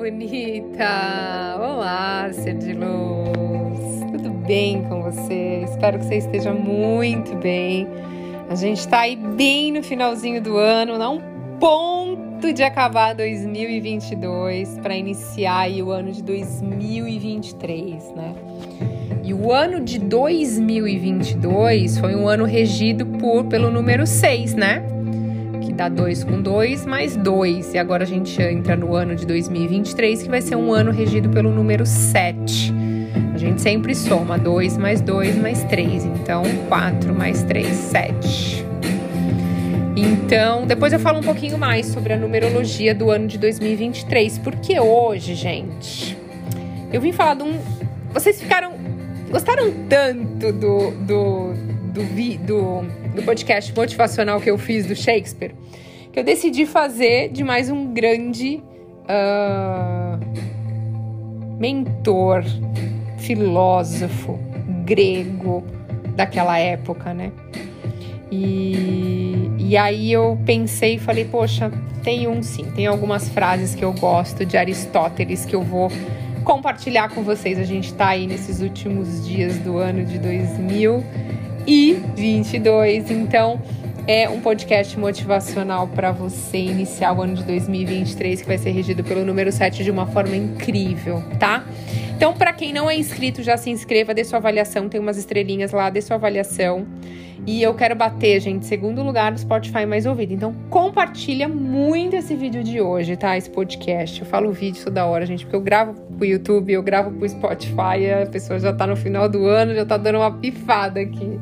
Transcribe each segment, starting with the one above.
bonita! Olá, ser de luz! Tudo bem com você? Espero que você esteja muito bem. A gente está aí bem no finalzinho do ano, um ponto de acabar 2022 para iniciar o ano de 2023, né? E o ano de 2022 foi um ano regido por pelo número 6, né? Dá 2 com 2 mais 2. E agora a gente entra no ano de 2023, que vai ser um ano regido pelo número 7. A gente sempre soma 2 mais 2 mais 3. Então, 4 mais 3, 7. Então, depois eu falo um pouquinho mais sobre a numerologia do ano de 2023, porque hoje, gente, eu vim falar de um. Vocês ficaram. Gostaram tanto do, do, do, do, do podcast motivacional que eu fiz do Shakespeare, que eu decidi fazer de mais um grande uh, mentor, filósofo grego daquela época, né? E, e aí eu pensei e falei, poxa, tem um sim, tem algumas frases que eu gosto de Aristóteles que eu vou compartilhar com vocês. A gente tá aí nesses últimos dias do ano de 2000 e 22. Então, é um podcast motivacional para você iniciar o ano de 2023, que vai ser regido pelo número 7 de uma forma incrível, tá? Então, para quem não é inscrito, já se inscreva, dê sua avaliação, tem umas estrelinhas lá, dê sua avaliação. E eu quero bater, gente, segundo lugar no Spotify mais ouvido. Então, compartilha muito esse vídeo de hoje, tá? Esse podcast. Eu falo vídeo toda hora, gente, porque eu gravo pro YouTube, eu gravo pro Spotify, a pessoa já tá no final do ano, já tá dando uma pifada aqui.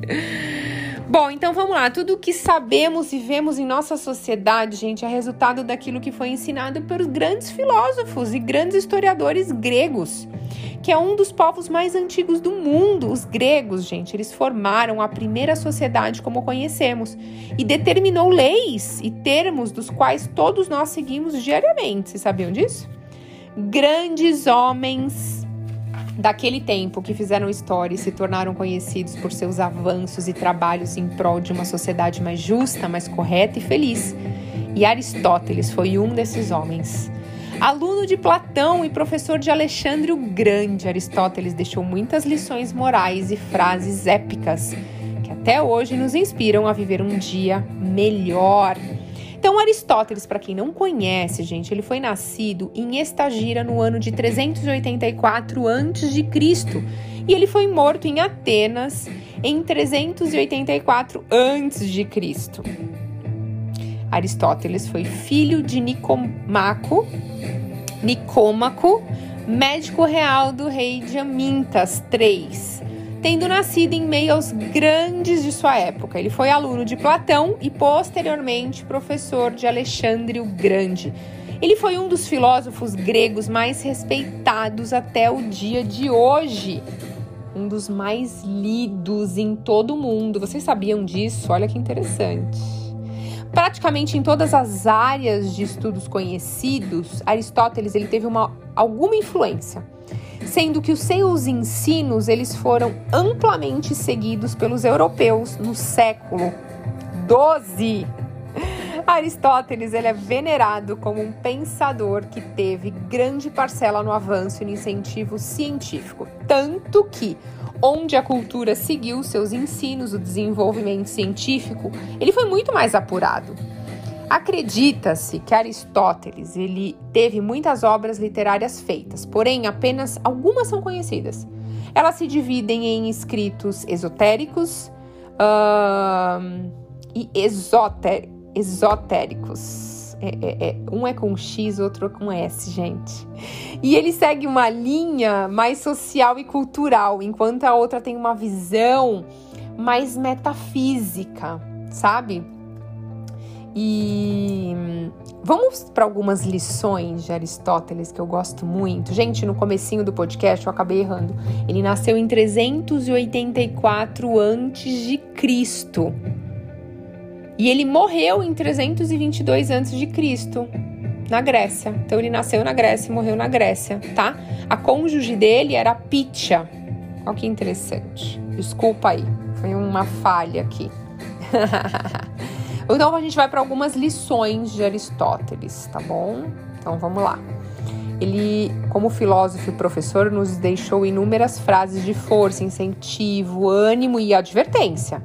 Bom, então vamos lá. Tudo o que sabemos e vemos em nossa sociedade, gente, é resultado daquilo que foi ensinado pelos grandes filósofos e grandes historiadores gregos, que é um dos povos mais antigos do mundo. Os gregos, gente, eles formaram a primeira sociedade como conhecemos e determinou leis e termos dos quais todos nós seguimos diariamente. Vocês sabiam disso? Grandes homens daquele tempo que fizeram história e se tornaram conhecidos por seus avanços e trabalhos em prol de uma sociedade mais justa, mais correta e feliz. E Aristóteles foi um desses homens. Aluno de Platão e professor de Alexandre o Grande, Aristóteles deixou muitas lições morais e frases épicas que até hoje nos inspiram a viver um dia melhor. Então, Aristóteles, para quem não conhece, gente, ele foi nascido em Estagira no ano de 384 a.C. e ele foi morto em Atenas em 384 a.C. Aristóteles foi filho de Nicomaco, Nicômaco, médico real do rei de Amintas III tendo nascido em meio aos grandes de sua época. Ele foi aluno de Platão e posteriormente professor de Alexandre o Grande. Ele foi um dos filósofos gregos mais respeitados até o dia de hoje. Um dos mais lidos em todo o mundo. Vocês sabiam disso? Olha que interessante. Praticamente em todas as áreas de estudos conhecidos, Aristóteles ele teve uma, alguma influência sendo que os seus ensinos eles foram amplamente seguidos pelos europeus no século XII. Aristóteles ele é venerado como um pensador que teve grande parcela no avanço e no incentivo científico, tanto que onde a cultura seguiu seus ensinos, o desenvolvimento científico, ele foi muito mais apurado. Acredita-se que Aristóteles ele teve muitas obras literárias feitas, porém apenas algumas são conhecidas. Elas se dividem em escritos esotéricos uh, e exoter, esotéricos. É, é, é, um é com X, outro com S, gente. E ele segue uma linha mais social e cultural, enquanto a outra tem uma visão mais metafísica, sabe? E vamos para algumas lições de Aristóteles que eu gosto muito. Gente, no comecinho do podcast eu acabei errando. Ele nasceu em 384 antes de Cristo. E ele morreu em 322 antes de Cristo, na Grécia. Então ele nasceu na Grécia e morreu na Grécia, tá? A cônjuge dele era Pitia. Olha que interessante. Desculpa aí, foi uma falha aqui. Então a gente vai para algumas lições de Aristóteles, tá bom? Então vamos lá. Ele, como filósofo e professor, nos deixou inúmeras frases de força, incentivo, ânimo e advertência.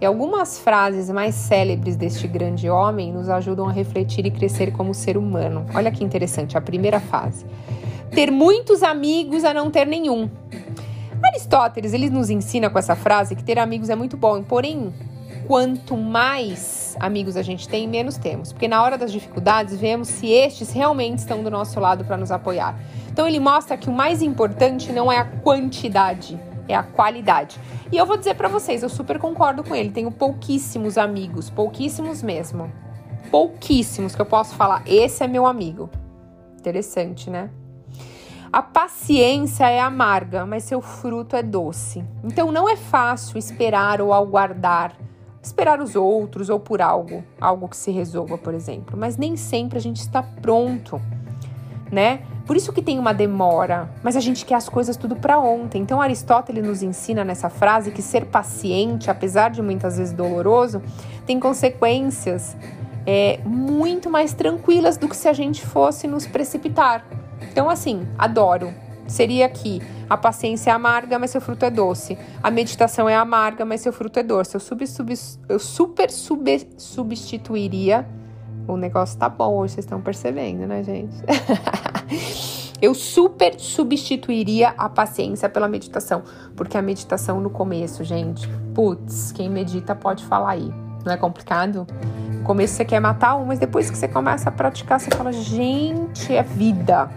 E algumas frases mais célebres deste grande homem nos ajudam a refletir e crescer como ser humano. Olha que interessante, a primeira fase. Ter muitos amigos a não ter nenhum. Aristóteles, ele nos ensina com essa frase que ter amigos é muito bom, porém, quanto mais amigos a gente tem, menos temos. Porque na hora das dificuldades, vemos se estes realmente estão do nosso lado para nos apoiar. Então ele mostra que o mais importante não é a quantidade, é a qualidade. E eu vou dizer para vocês, eu super concordo com ele. Tenho pouquíssimos amigos, pouquíssimos mesmo. Pouquíssimos que eu posso falar, esse é meu amigo. Interessante, né? A paciência é amarga, mas seu fruto é doce. Então não é fácil esperar ou aguardar, esperar os outros ou por algo, algo que se resolva, por exemplo. Mas nem sempre a gente está pronto, né? Por isso que tem uma demora, mas a gente quer as coisas tudo para ontem. Então Aristóteles nos ensina nessa frase que ser paciente, apesar de muitas vezes doloroso, tem consequências é, muito mais tranquilas do que se a gente fosse nos precipitar. Então, assim, adoro. Seria aqui: a paciência é amarga, mas seu fruto é doce. A meditação é amarga, mas seu fruto é doce. Eu, sub, sub, eu super sub, substituiria o negócio tá bom vocês estão percebendo, né, gente? Eu super substituiria a paciência pela meditação, porque a meditação no começo, gente, putz, quem medita pode falar aí. Não é complicado? No começo você quer matar um, mas depois que você começa a praticar, você fala, gente, é vida.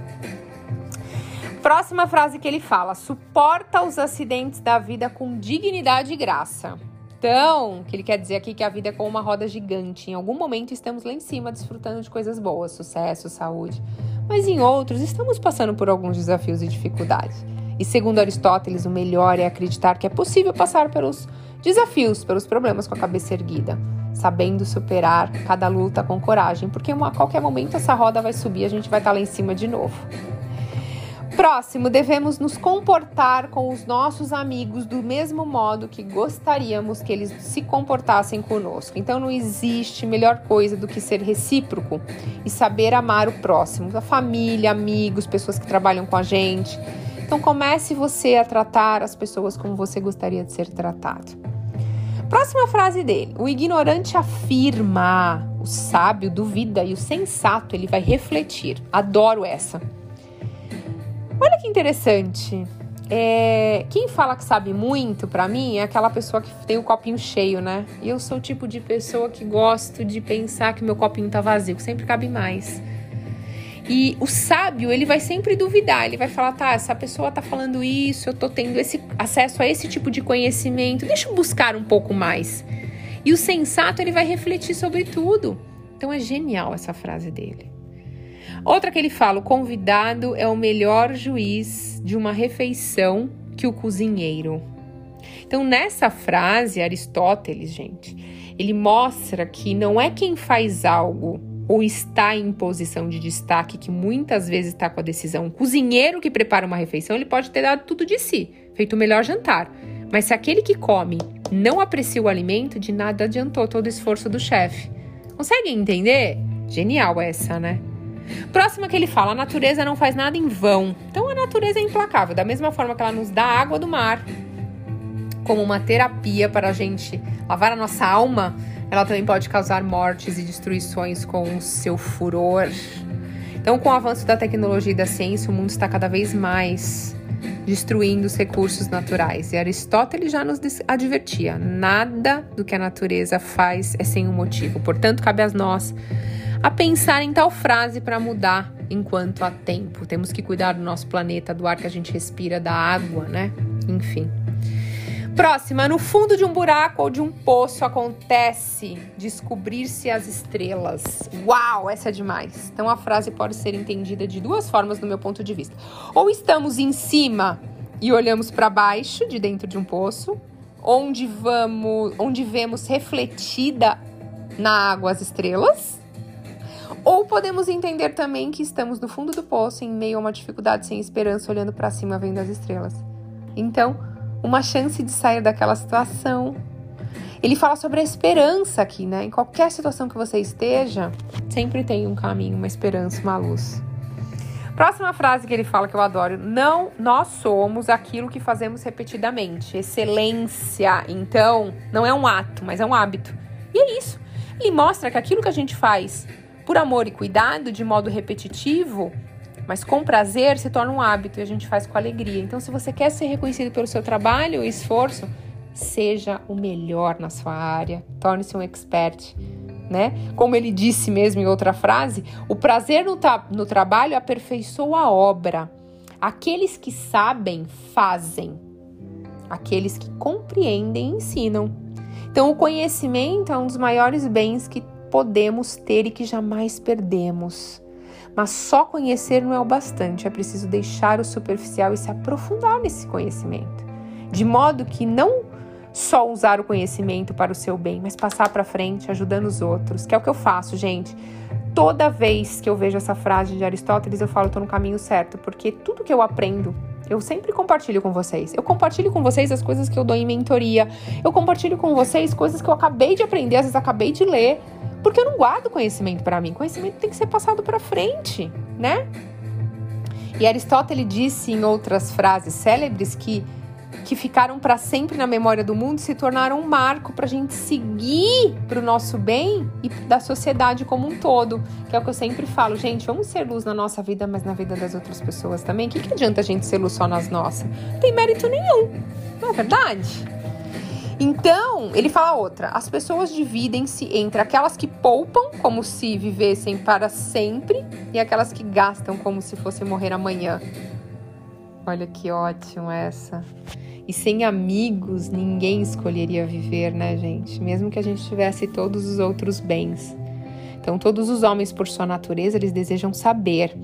Próxima frase que ele fala: suporta os acidentes da vida com dignidade e graça. Então, o que ele quer dizer aqui é que a vida é como uma roda gigante. Em algum momento estamos lá em cima desfrutando de coisas boas, sucesso, saúde. Mas em outros estamos passando por alguns desafios e dificuldades. E segundo Aristóteles, o melhor é acreditar que é possível passar pelos desafios, pelos problemas com a cabeça erguida, sabendo superar cada luta com coragem, porque a qualquer momento essa roda vai subir, a gente vai estar lá em cima de novo. Próximo, devemos nos comportar com os nossos amigos do mesmo modo que gostaríamos que eles se comportassem conosco. Então não existe melhor coisa do que ser recíproco e saber amar o próximo, a família, amigos, pessoas que trabalham com a gente. Então comece você a tratar as pessoas como você gostaria de ser tratado. Próxima frase dele: o ignorante afirma, o sábio duvida e o sensato ele vai refletir. Adoro essa. Olha que interessante. É, quem fala que sabe muito, para mim, é aquela pessoa que tem o copinho cheio, né? E eu sou o tipo de pessoa que gosto de pensar que meu copinho tá vazio, que sempre cabe mais. E o sábio, ele vai sempre duvidar, ele vai falar, tá, essa pessoa tá falando isso, eu tô tendo esse acesso a esse tipo de conhecimento, deixa eu buscar um pouco mais. E o sensato, ele vai refletir sobre tudo. Então é genial essa frase dele. Outra que ele fala: o convidado é o melhor juiz de uma refeição que o cozinheiro. Então, nessa frase, Aristóteles, gente, ele mostra que não é quem faz algo ou está em posição de destaque que muitas vezes está com a decisão. O cozinheiro que prepara uma refeição, ele pode ter dado tudo de si, feito o melhor jantar. Mas se aquele que come não aprecia o alimento, de nada adiantou todo o esforço do chefe. Conseguem entender? Genial essa, né? Próxima que ele fala, a natureza não faz nada em vão. Então a natureza é implacável, da mesma forma que ela nos dá água do mar como uma terapia para a gente lavar a nossa alma, ela também pode causar mortes e destruições com o seu furor. Então, com o avanço da tecnologia e da ciência, o mundo está cada vez mais destruindo os recursos naturais. E Aristóteles já nos advertia: nada do que a natureza faz é sem um motivo. Portanto, cabe a nós a pensar em tal frase para mudar enquanto há tempo. Temos que cuidar do nosso planeta, do ar que a gente respira, da água, né? Enfim. Próxima, no fundo de um buraco ou de um poço acontece descobrir-se as estrelas. Uau, essa é demais. Então a frase pode ser entendida de duas formas no meu ponto de vista. Ou estamos em cima e olhamos para baixo, de dentro de um poço, onde vamos, onde vemos refletida na água as estrelas, ou podemos entender também que estamos no fundo do poço, em meio a uma dificuldade sem esperança, olhando para cima, vendo as estrelas. Então, uma chance de sair daquela situação. Ele fala sobre a esperança aqui, né? Em qualquer situação que você esteja, sempre tem um caminho, uma esperança, uma luz. Próxima frase que ele fala que eu adoro: não, nós somos aquilo que fazemos repetidamente. Excelência, então, não é um ato, mas é um hábito. E é isso. Ele mostra que aquilo que a gente faz por amor e cuidado, de modo repetitivo, mas com prazer, se torna um hábito e a gente faz com alegria. Então, se você quer ser reconhecido pelo seu trabalho e esforço, seja o melhor na sua área, torne-se um expert né? Como ele disse mesmo em outra frase, o prazer no, no trabalho aperfeiçoa a obra. Aqueles que sabem, fazem. Aqueles que compreendem, ensinam. Então, o conhecimento é um dos maiores bens que podemos ter e que jamais perdemos. Mas só conhecer não é o bastante, é preciso deixar o superficial e se aprofundar nesse conhecimento. De modo que não só usar o conhecimento para o seu bem, mas passar para frente, ajudando os outros, que é o que eu faço, gente. Toda vez que eu vejo essa frase de Aristóteles, eu falo, estou no caminho certo, porque tudo que eu aprendo, eu sempre compartilho com vocês. Eu compartilho com vocês as coisas que eu dou em mentoria. Eu compartilho com vocês coisas que eu acabei de aprender, às vezes acabei de ler, porque eu não guardo conhecimento para mim. Conhecimento tem que ser passado para frente, né? E Aristóteles disse em outras frases célebres que que ficaram para sempre na memória do mundo se tornaram um marco para a gente seguir para o nosso bem e da sociedade como um todo. Que é o que eu sempre falo, gente, vamos ser luz na nossa vida, mas na vida das outras pessoas também. O que, que adianta a gente ser luz só nas nossas? Não tem mérito nenhum, não é verdade? Então, ele fala outra: as pessoas dividem-se entre aquelas que poupam como se vivessem para sempre e aquelas que gastam como se fosse morrer amanhã. Olha que ótimo essa. E sem amigos, ninguém escolheria viver, né, gente? Mesmo que a gente tivesse todos os outros bens. Então, todos os homens, por sua natureza, eles desejam saber.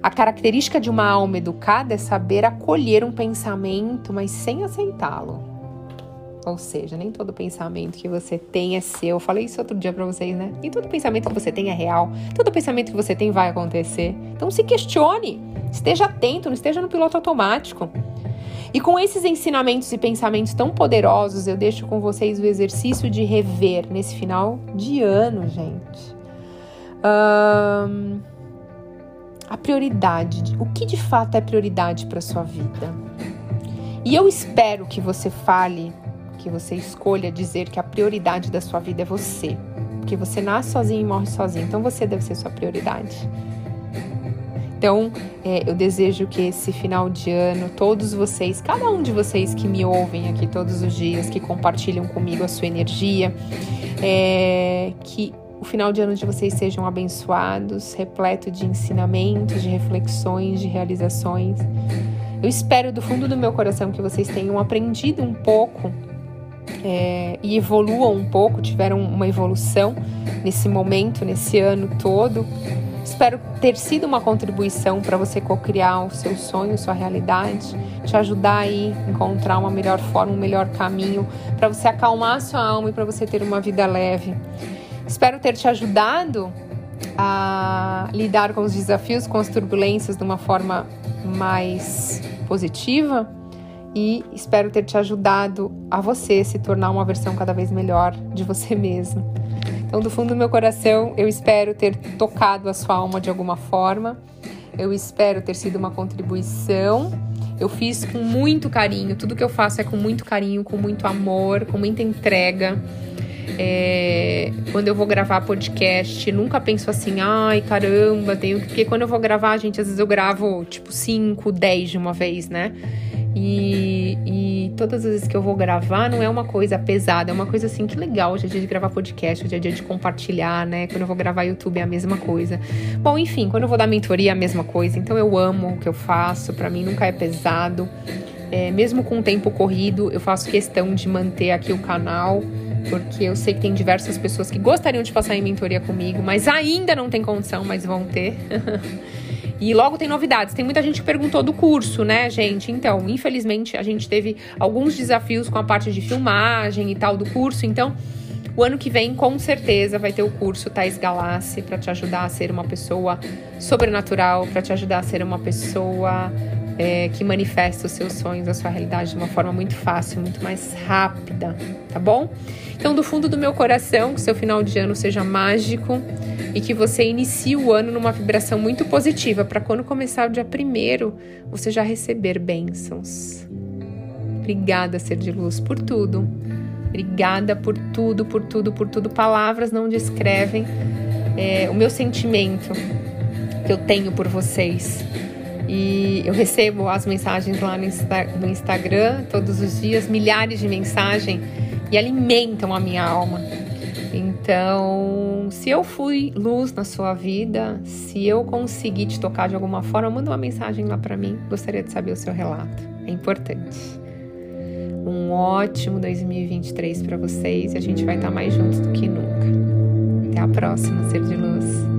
A característica de uma alma educada é saber acolher um pensamento, mas sem aceitá-lo. Ou seja, nem todo pensamento que você tem é seu. Eu falei isso outro dia para vocês, né? Nem todo pensamento que você tem é real. Todo pensamento que você tem vai acontecer. Então se questione, esteja atento, não esteja no piloto automático. E com esses ensinamentos e pensamentos tão poderosos, eu deixo com vocês o exercício de rever nesse final de ano, gente. Um, a prioridade, o que de fato é prioridade para sua vida. E eu espero que você fale, que você escolha dizer que a prioridade da sua vida é você. Porque você nasce sozinho e morre sozinho, então você deve ser sua prioridade. Então, é, eu desejo que esse final de ano, todos vocês, cada um de vocês que me ouvem aqui todos os dias, que compartilham comigo a sua energia, é, que o final de ano de vocês sejam abençoados, repleto de ensinamentos, de reflexões, de realizações. Eu espero do fundo do meu coração que vocês tenham aprendido um pouco é, e evoluam um pouco, tiveram uma evolução nesse momento, nesse ano todo Espero ter sido uma contribuição para você co-criar o seu sonho, sua realidade, te ajudar aí a encontrar uma melhor forma, um melhor caminho para você acalmar sua alma e para você ter uma vida leve. Espero ter te ajudado a lidar com os desafios, com as turbulências de uma forma mais positiva e espero ter te ajudado a você se tornar uma versão cada vez melhor de você mesmo. Então, do fundo do meu coração, eu espero ter tocado a sua alma de alguma forma. Eu espero ter sido uma contribuição. Eu fiz com muito carinho, tudo que eu faço é com muito carinho, com muito amor, com muita entrega. É, quando eu vou gravar podcast, nunca penso assim, ai caramba, tenho. Porque quando eu vou gravar, gente, às vezes eu gravo tipo 5, 10 de uma vez, né? E, e, todas as vezes que eu vou gravar, não é uma coisa pesada, é uma coisa assim, que legal. Hoje é dia de gravar podcast, hoje é dia de compartilhar, né? Quando eu vou gravar YouTube é a mesma coisa. Bom, enfim, quando eu vou dar mentoria é a mesma coisa. Então eu amo o que eu faço, para mim nunca é pesado. É, mesmo com o tempo corrido, eu faço questão de manter aqui o canal, porque eu sei que tem diversas pessoas que gostariam de passar em mentoria comigo, mas ainda não tem condição, mas vão ter. E logo tem novidades. Tem muita gente que perguntou do curso, né, gente? Então, infelizmente, a gente teve alguns desafios com a parte de filmagem e tal do curso. Então, o ano que vem, com certeza, vai ter o curso Thais Galassi para te ajudar a ser uma pessoa sobrenatural, para te ajudar a ser uma pessoa é, que manifesta os seus sonhos, a sua realidade de uma forma muito fácil, muito mais rápida, tá bom? Então, do fundo do meu coração, que seu final de ano seja mágico e que você inicie o ano numa vibração muito positiva, para quando começar o dia primeiro, você já receber bênçãos. Obrigada, ser de luz, por tudo. Obrigada por tudo, por tudo, por tudo. Palavras não descrevem é, o meu sentimento que eu tenho por vocês. E eu recebo as mensagens lá no, Insta no Instagram todos os dias, milhares de mensagens, e alimentam a minha alma. Então, se eu fui luz na sua vida, se eu consegui te tocar de alguma forma, manda uma mensagem lá para mim. Gostaria de saber o seu relato. É importante. Um ótimo 2023 para vocês e a gente vai estar mais juntos do que nunca. Até a próxima, ser de luz.